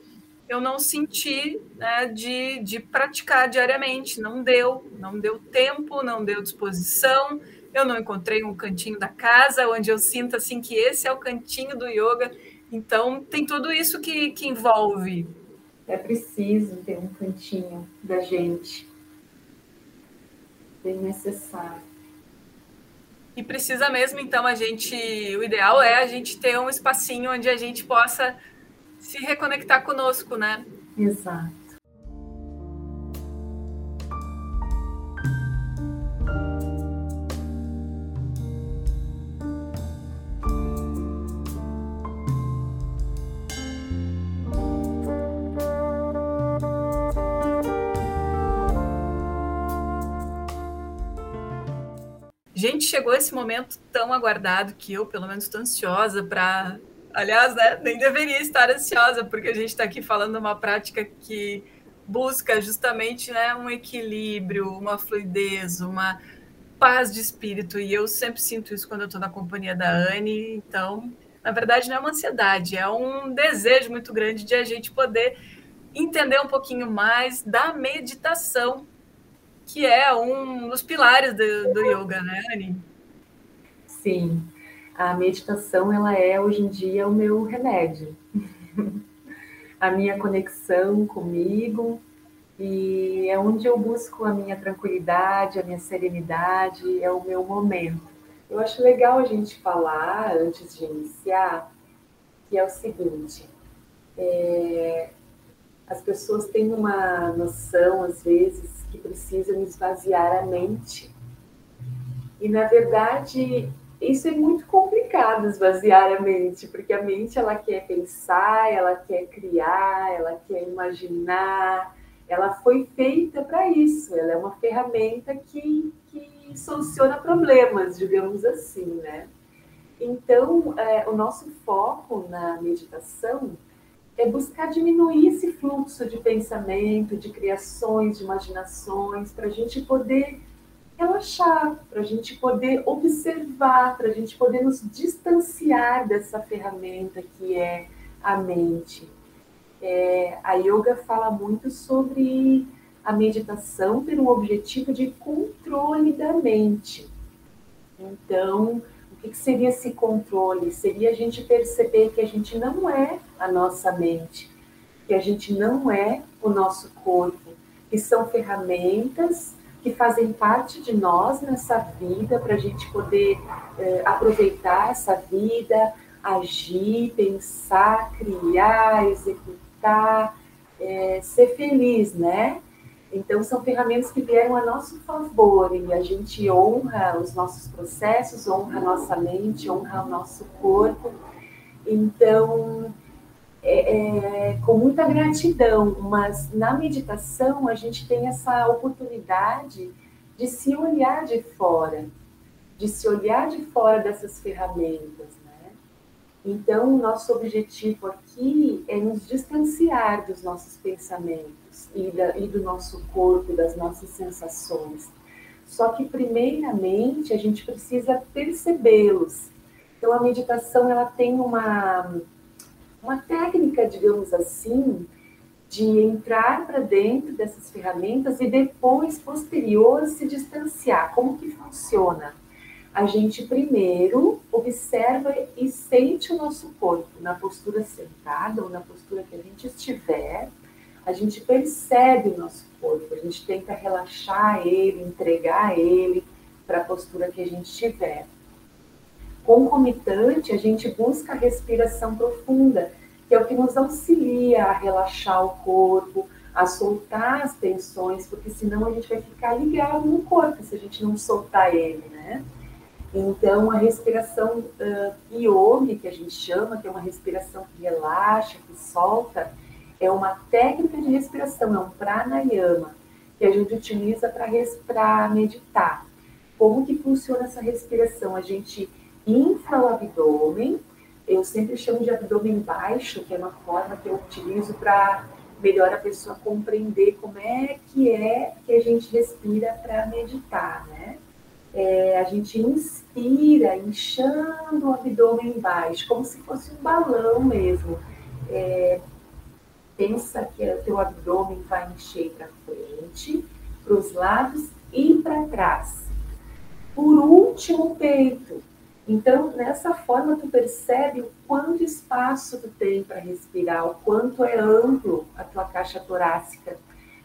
Speaker 1: eu não senti né, de, de praticar diariamente. Não deu, não deu tempo, não deu disposição. Eu não encontrei um cantinho da casa onde eu sinto assim que esse é o cantinho do yoga. Então tem tudo isso que, que envolve.
Speaker 2: É preciso ter um cantinho da gente. Bem necessário.
Speaker 1: E precisa mesmo, então, a gente. O ideal é a gente ter um espacinho onde a gente possa se reconectar conosco, né?
Speaker 2: Exato.
Speaker 1: Gente, chegou esse momento tão aguardado que eu, pelo menos, estou ansiosa para Aliás, né, nem deveria estar ansiosa, porque a gente está aqui falando uma prática que busca justamente né, um equilíbrio, uma fluidez, uma paz de espírito. E eu sempre sinto isso quando eu estou na companhia da Anne. Então, na verdade, não é uma ansiedade, é um desejo muito grande de a gente poder entender um pouquinho mais da meditação, que é um dos pilares do, do yoga, né, Anne?
Speaker 2: Sim a meditação ela é hoje em dia o meu remédio, a minha conexão comigo. E é onde eu busco a minha tranquilidade, a minha serenidade, é o meu momento. Eu acho legal a gente falar antes de iniciar que é o seguinte: é, as pessoas têm uma noção às vezes que precisam esvaziar a mente. E na verdade isso é muito complicado esvaziar a mente, porque a mente ela quer pensar, ela quer criar, ela quer imaginar, ela foi feita para isso, ela é uma ferramenta que, que soluciona problemas, digamos assim, né? Então, é, o nosso foco na meditação é buscar diminuir esse fluxo de pensamento, de criações, de imaginações, para a gente poder relaxar, para a gente poder observar, para a gente poder nos distanciar dessa ferramenta que é a mente. É, a yoga fala muito sobre a meditação ter um objetivo de controle da mente. Então, o que, que seria esse controle? Seria a gente perceber que a gente não é a nossa mente, que a gente não é o nosso corpo, que são ferramentas que fazem parte de nós nessa vida, para a gente poder é, aproveitar essa vida, agir, pensar, criar, executar, é, ser feliz, né? Então, são ferramentas que vieram a nosso favor e a gente honra os nossos processos, honra a nossa mente, honra o nosso corpo. Então, é, é, com muita gratidão, mas na meditação a gente tem essa oportunidade de se olhar de fora, de se olhar de fora dessas ferramentas, né? Então, o nosso objetivo aqui é nos distanciar dos nossos pensamentos e, da, e do nosso corpo, das nossas sensações. Só que, primeiramente, a gente precisa percebê-los. Então, a meditação ela tem uma uma técnica, digamos assim, de entrar para dentro dessas ferramentas e depois, posterior, se distanciar. Como que funciona? A gente primeiro observa e sente o nosso corpo na postura sentada ou na postura que a gente estiver. A gente percebe o nosso corpo, a gente tenta relaxar ele, entregar ele para a postura que a gente estiver. Concomitante, a gente busca a respiração profunda, que é o que nos auxilia a relaxar o corpo, a soltar as tensões, porque senão a gente vai ficar ligado no corpo se a gente não soltar ele, né? Então, a respiração uh, que a gente chama, que é uma respiração que relaxa, que solta, é uma técnica de respiração, é um pranayama, que a gente utiliza para meditar. Como que funciona essa respiração? A gente infla o abdômen, eu sempre chamo de abdômen baixo, que é uma forma que eu utilizo para melhor a pessoa compreender como é que é que a gente respira para meditar, né? É, a gente inspira, inchando o abdômen baixo, como se fosse um balão mesmo. É, pensa que o teu abdômen vai encher para frente, para os lados e para trás. Por último, o peito. Então, nessa forma, tu percebe o quanto espaço tu tem para respirar, o quanto é amplo a tua caixa torácica,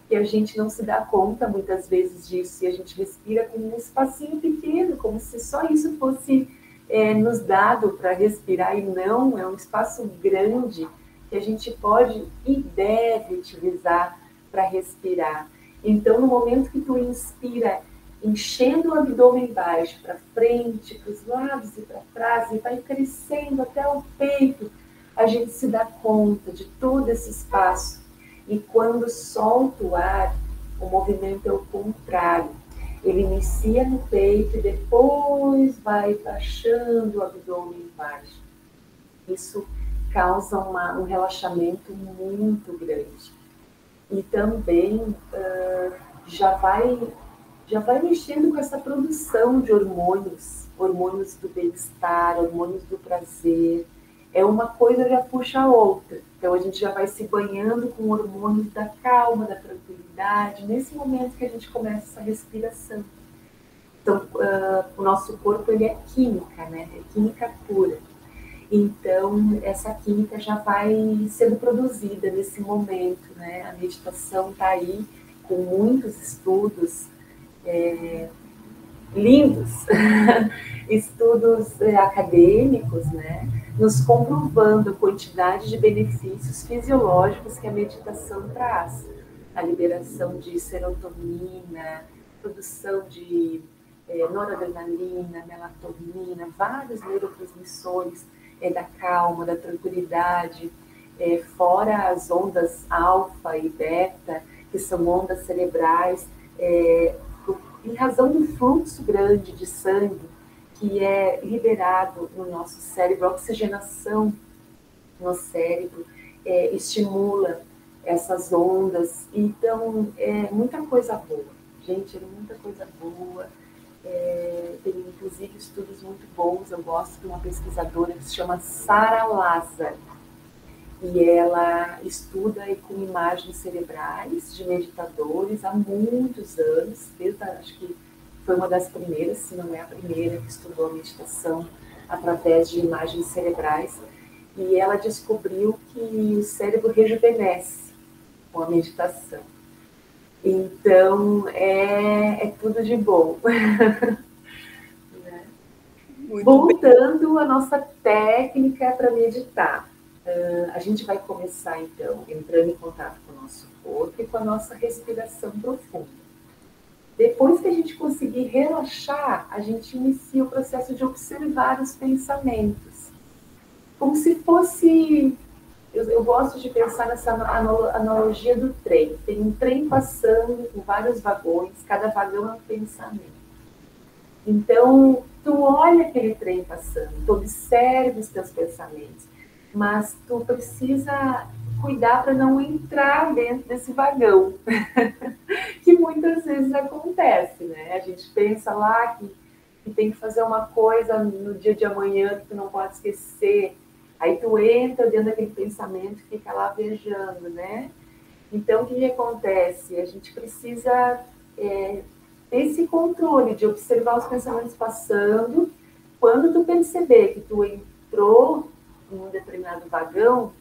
Speaker 2: que a gente não se dá conta muitas vezes disso, e a gente respira com um espacinho pequeno, como se só isso fosse é, nos dado para respirar, e não, é um espaço grande que a gente pode e deve utilizar para respirar. Então, no momento que tu inspira enchendo o abdômen baixo para frente, para os lados e para trás, e vai crescendo até o peito, a gente se dá conta de todo esse espaço. E quando solta o ar, o movimento é o contrário. Ele inicia no peito e depois vai baixando o abdômen baixo. Isso causa uma, um relaxamento muito grande. E também uh, já vai já vai mexendo com essa produção de hormônios, hormônios do bem-estar, hormônios do prazer. É uma coisa já puxa a outra. Então a gente já vai se banhando com hormônios da calma, da tranquilidade, nesse momento que a gente começa essa respiração. Então, uh, o nosso corpo ele é química, né? É química pura. Então, essa química já vai sendo produzida nesse momento, né? A meditação está aí com muitos estudos é, lindos, estudos é, acadêmicos, né, nos comprovando a quantidade de benefícios fisiológicos que a meditação traz. A liberação de serotonina, produção de é, noradrenalina, melatonina, vários neurotransmissores é, da calma, da tranquilidade, é, fora as ondas alfa e beta, que são ondas cerebrais, é, em razão do fluxo grande de sangue que é liberado no nosso cérebro, a oxigenação no cérebro é, estimula essas ondas. Então, é muita coisa boa. Gente, é muita coisa boa. É, tem inclusive estudos muito bons. Eu gosto de uma pesquisadora que se chama Sara Lazar e ela estuda com imagens cerebrais de meditadores há muitos anos, desde acho que foi uma das primeiras, se não é a primeira, que estudou a meditação através de imagens cerebrais. E ela descobriu que o cérebro rejuvenesce com a meditação. Então, é, é tudo de bom. Muito Voltando à nossa técnica para meditar. Uh, a gente vai começar, então, entrando em contato com o nosso corpo e com a nossa respiração profunda. Depois que a gente conseguir relaxar, a gente inicia o processo de observar os pensamentos. Como se fosse. Eu, eu gosto de pensar nessa analogia do trem. Tem um trem passando com vários vagões, cada vagão é um pensamento. Então, tu olha aquele trem passando, tu observa os teus pensamentos, mas tu precisa cuidar para não entrar dentro desse vagão, que muitas vezes acontece, né? A gente pensa lá que, que tem que fazer uma coisa no dia de amanhã que tu não pode esquecer, aí tu entra dentro daquele pensamento e fica lá viajando, né? Então, o que acontece? A gente precisa é, esse controle de observar os pensamentos passando. Quando tu perceber que tu entrou em um determinado vagão,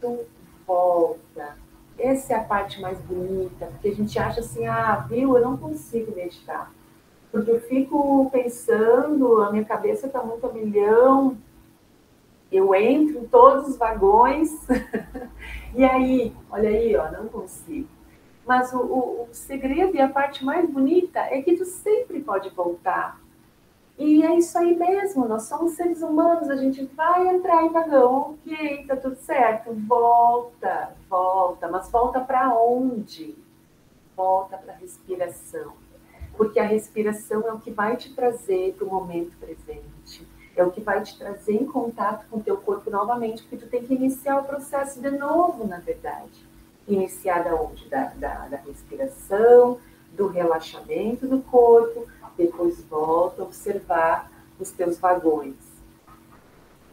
Speaker 2: tu volta. Essa é a parte mais bonita, porque a gente acha assim, ah, viu, eu não consigo meditar. Porque eu fico pensando, a minha cabeça está muito a milhão, eu entro em todos os vagões, e aí, olha aí, ó, não consigo. Mas o, o, o, segredo e a parte mais bonita é que tu sempre pode voltar. E é isso aí mesmo, nós somos seres humanos, a gente vai entrar em vagão, ok, tá tudo certo, volta, volta, mas volta para onde? Volta para a respiração. Porque a respiração é o que vai te trazer para o momento presente, é o que vai te trazer em contato com o teu corpo novamente, porque tu tem que iniciar o processo de novo, na verdade iniciada onde? Da, da, da respiração, do relaxamento do corpo, depois volta a observar os teus vagões.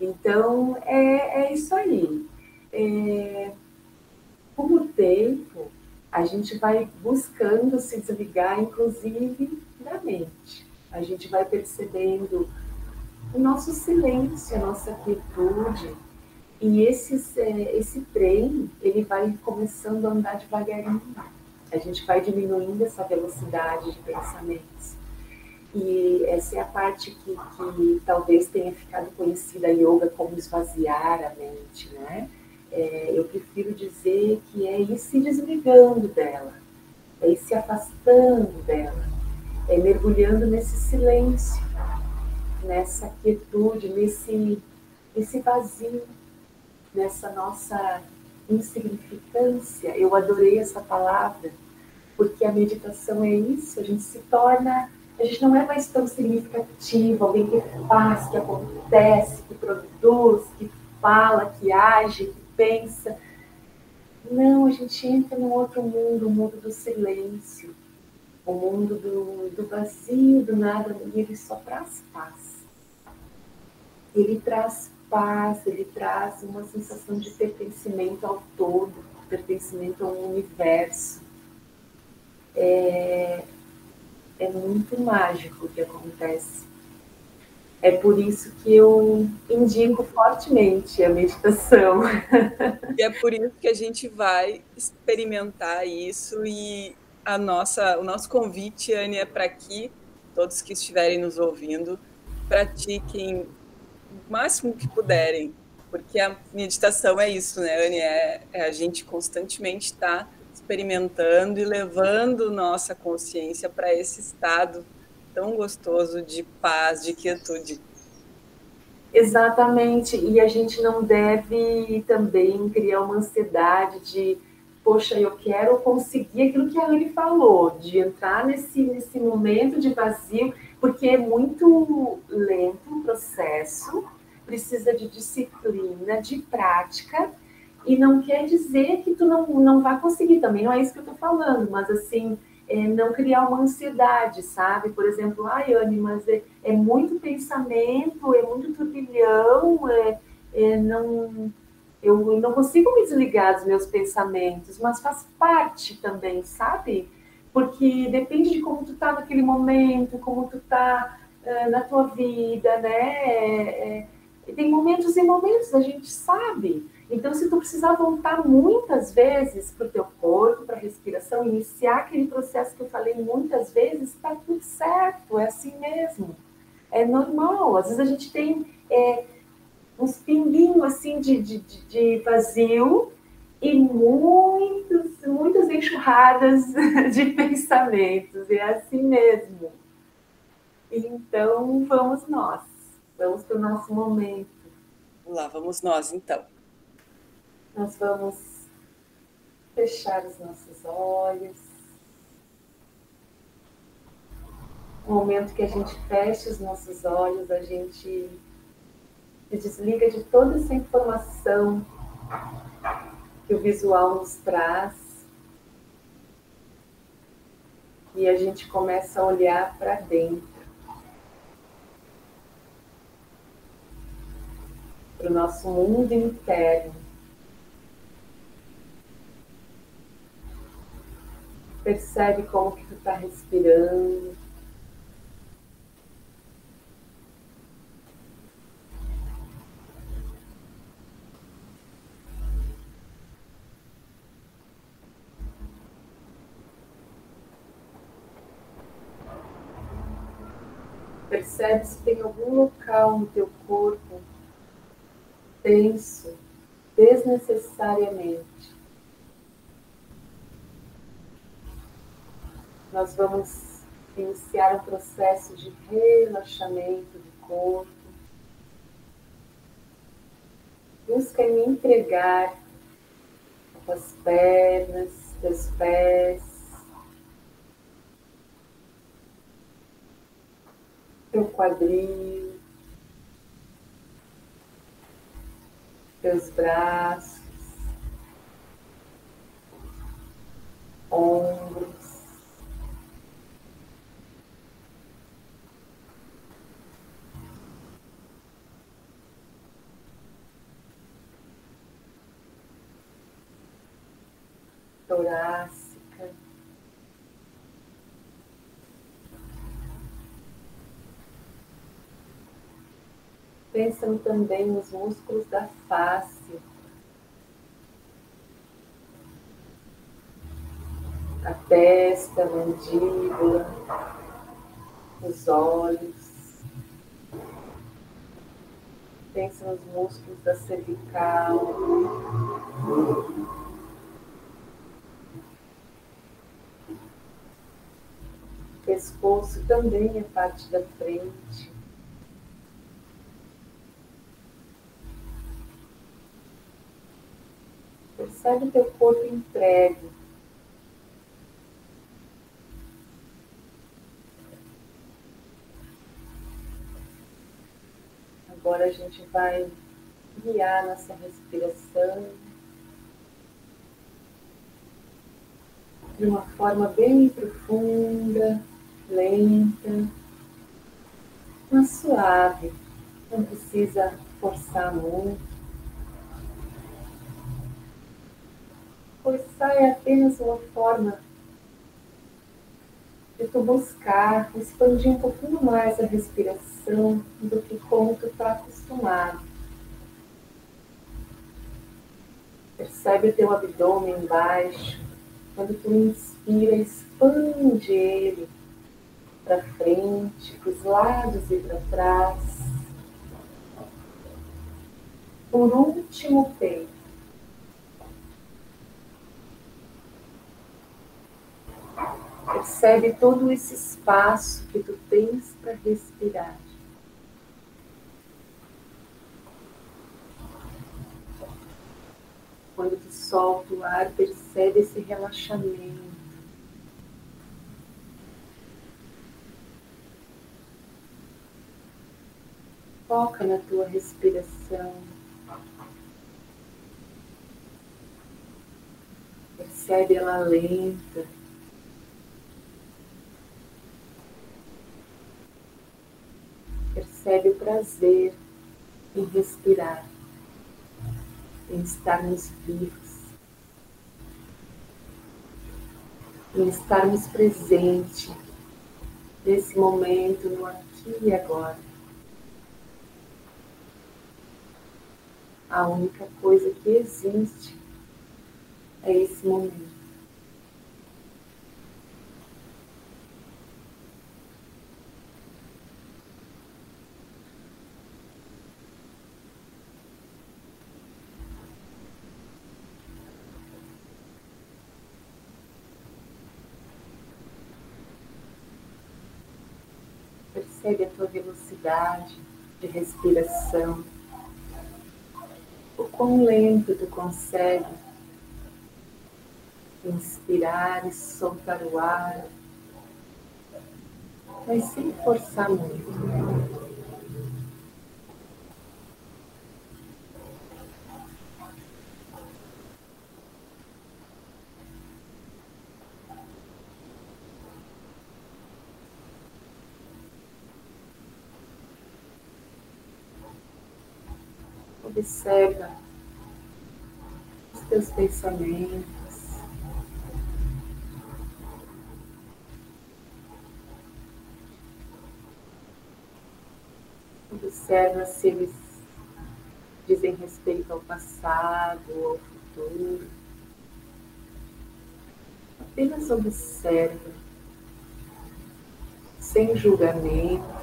Speaker 2: Então, é, é isso aí. É, com o tempo, a gente vai buscando se desligar, inclusive, da mente. A gente vai percebendo o nosso silêncio, a nossa quietude, e esses, é, esse trem, ele vai começando a andar devagarinho. A gente vai diminuindo essa velocidade de pensamentos. E essa é a parte que, que talvez tenha ficado conhecida a yoga como esvaziar a mente, né? É, eu prefiro dizer que é ir se desligando dela, é ir se afastando dela, é mergulhando nesse silêncio, nessa quietude, nesse, nesse vazio nessa nossa insignificância. Eu adorei essa palavra, porque a meditação é isso, a gente se torna, a gente não é mais tão significativo, alguém que faz, que acontece, que produz, que fala, que age, que pensa. Não, a gente entra num outro mundo, o mundo do silêncio, o mundo do, do vazio, do nada, e ele só traz paz. Ele traz paz, ele traz uma sensação de pertencimento ao todo, pertencimento ao universo. É, é muito mágico o que acontece. É por isso que eu indico fortemente a meditação.
Speaker 1: E é por isso que a gente vai experimentar isso e a nossa, o nosso convite, Anne, é para que todos que estiverem nos ouvindo pratiquem o máximo que puderem, porque a meditação é isso, né, Anne? É, é a gente constantemente estar tá experimentando e levando nossa consciência para esse estado tão gostoso de paz, de quietude.
Speaker 2: Exatamente, e a gente não deve também criar uma ansiedade de, poxa, eu quero conseguir aquilo que a Anne falou, de entrar nesse, nesse momento de vazio porque é muito lento o processo, precisa de disciplina, de prática, e não quer dizer que tu não, não vai conseguir também, não é isso que eu estou falando, mas assim, é, não criar uma ansiedade, sabe? Por exemplo, ai, Anne, mas é, é muito pensamento, é muito turbilhão, é, é, não, eu não consigo me desligar dos meus pensamentos, mas faz parte também, sabe? porque depende de como tu tá naquele momento, como tu tá uh, na tua vida, né? É, tem momentos e momentos, a gente sabe. Então, se tu precisar voltar muitas vezes para o teu corpo, para respiração, iniciar aquele processo que eu falei muitas vezes, está tudo certo, é assim mesmo. É normal. Às vezes a gente tem é, uns pinguinhos assim de, de, de vazio e muitos, muitas enxurradas de pensamentos. É assim mesmo. Então, vamos nós. Vamos para o nosso momento.
Speaker 1: Lá vamos nós, então.
Speaker 2: Nós vamos fechar os nossos olhos. No momento que a gente fecha os nossos olhos, a gente se desliga de toda essa informação que o visual nos traz. E a gente começa a olhar para dentro. Para o nosso mundo interno. Percebe como que tu está respirando. Percebe se tem algum local no teu corpo tenso desnecessariamente. Nós vamos iniciar um processo de relaxamento do corpo. Busca me entregar as pernas, teus pés, teu quadril, teus braços, ombros. Torácico. Pensam também nos músculos da face, a testa, a mandíbula, os olhos. Pensa nos músculos da cervical. Pescoço também é parte da frente. Percebe o teu corpo entregue. Agora a gente vai guiar nossa respiração de uma forma bem profunda, lenta, mas suave. Não precisa forçar muito. Forçar é apenas uma forma de tu buscar expandir um pouquinho mais a respiração do que como tu está acostumado. Percebe o teu abdômen embaixo. Quando tu inspira, expande ele para frente, para os lados e para trás. Por último, peito. Percebe todo esse espaço que tu tens para respirar. Quando tu solta o ar, percebe esse relaxamento. Foca na tua respiração. Percebe ela lenta. Percebe o prazer em respirar, em estarmos vivos, em estarmos presentes nesse momento, no aqui e agora. A única coisa que existe é esse momento. Percebe a tua velocidade de respiração. O quão lento tu consegue inspirar e soltar o ar, mas sem forçar muito. Observa os teus pensamentos. Observa se eles dizem respeito ao passado ou ao futuro. Apenas observa, sem julgamento.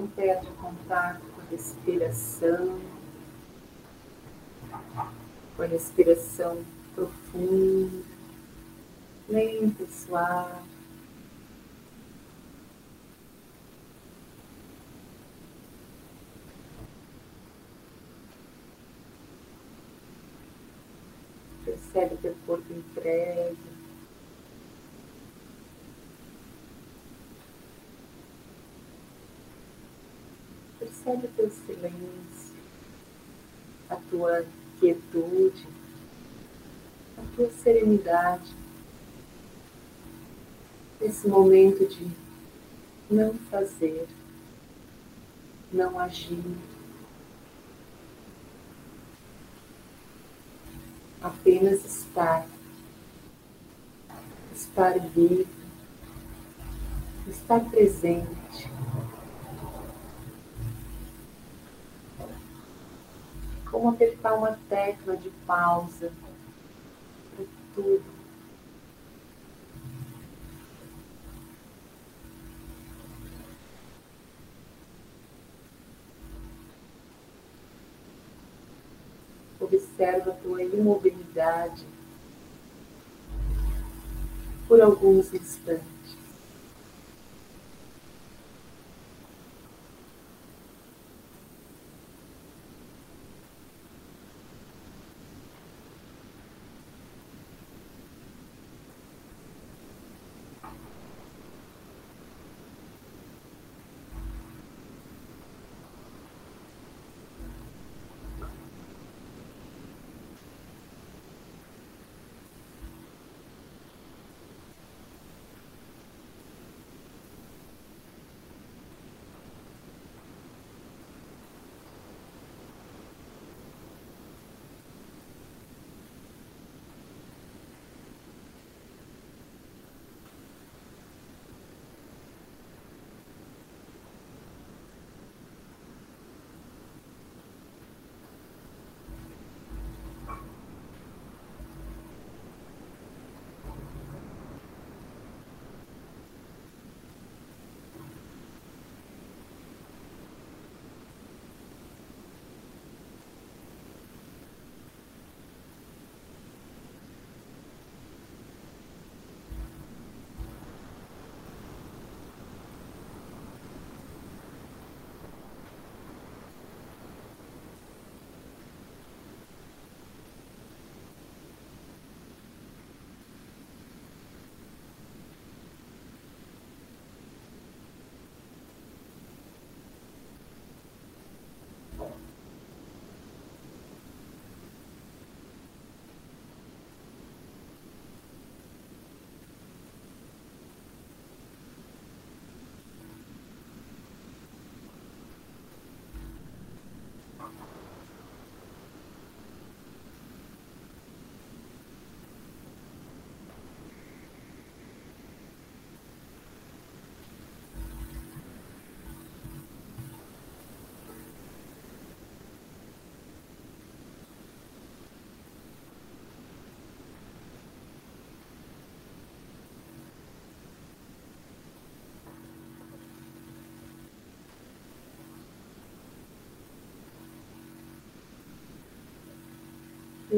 Speaker 2: Não perde o contato com a respiração, com a respiração profunda, lenta e suave. Percebe teu corpo entregue. Percebe o teu silêncio, a tua quietude, a tua serenidade. Esse momento de não fazer, não agir, apenas estar, estar vivo, estar presente. Como apertar uma tecla de pausa para tudo. Observa a tua imobilidade por alguns instantes.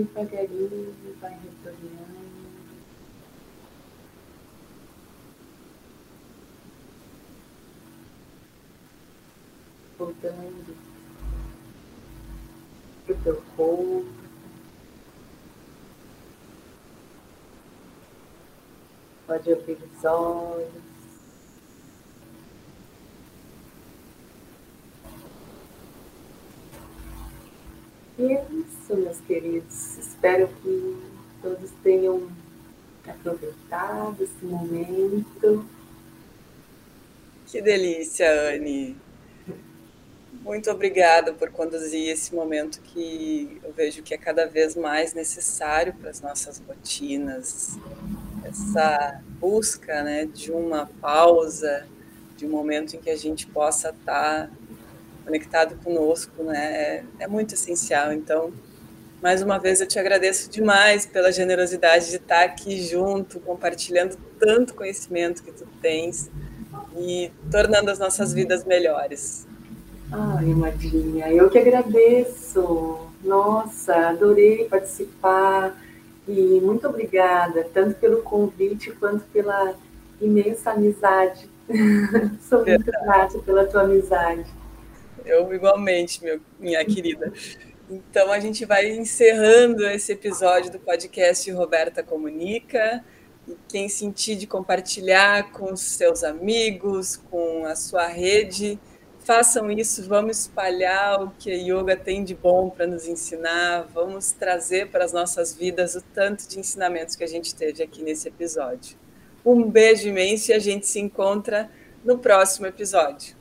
Speaker 2: Devagarinho vai retornando. Voltando para o teu corpo. Pode abrir os olhos. Isso, meus queridos. Espero que todos tenham aproveitado esse momento.
Speaker 1: Que delícia, Anne. Muito obrigada por conduzir esse momento que eu vejo que é cada vez mais necessário para as nossas rotinas. Essa busca né, de uma pausa, de um momento em que a gente possa estar conectado conosco, né, é, é muito essencial. Então, mais uma vez eu te agradeço demais pela generosidade de estar aqui junto, compartilhando tanto conhecimento que tu tens e tornando as nossas vidas melhores.
Speaker 2: Ai, Madinha, eu que agradeço. Nossa, adorei participar e muito obrigada, tanto pelo convite quanto pela imensa amizade. Sou muito grata pela tua amizade.
Speaker 1: Eu igualmente, meu, minha querida. Então a gente vai encerrando esse episódio do podcast Roberta Comunica. E quem sentir de compartilhar com seus amigos, com a sua rede, façam isso, vamos espalhar o que a yoga tem de bom para nos ensinar, vamos trazer para as nossas vidas o tanto de ensinamentos que a gente teve aqui nesse episódio. Um beijo imenso e a gente se encontra no próximo episódio.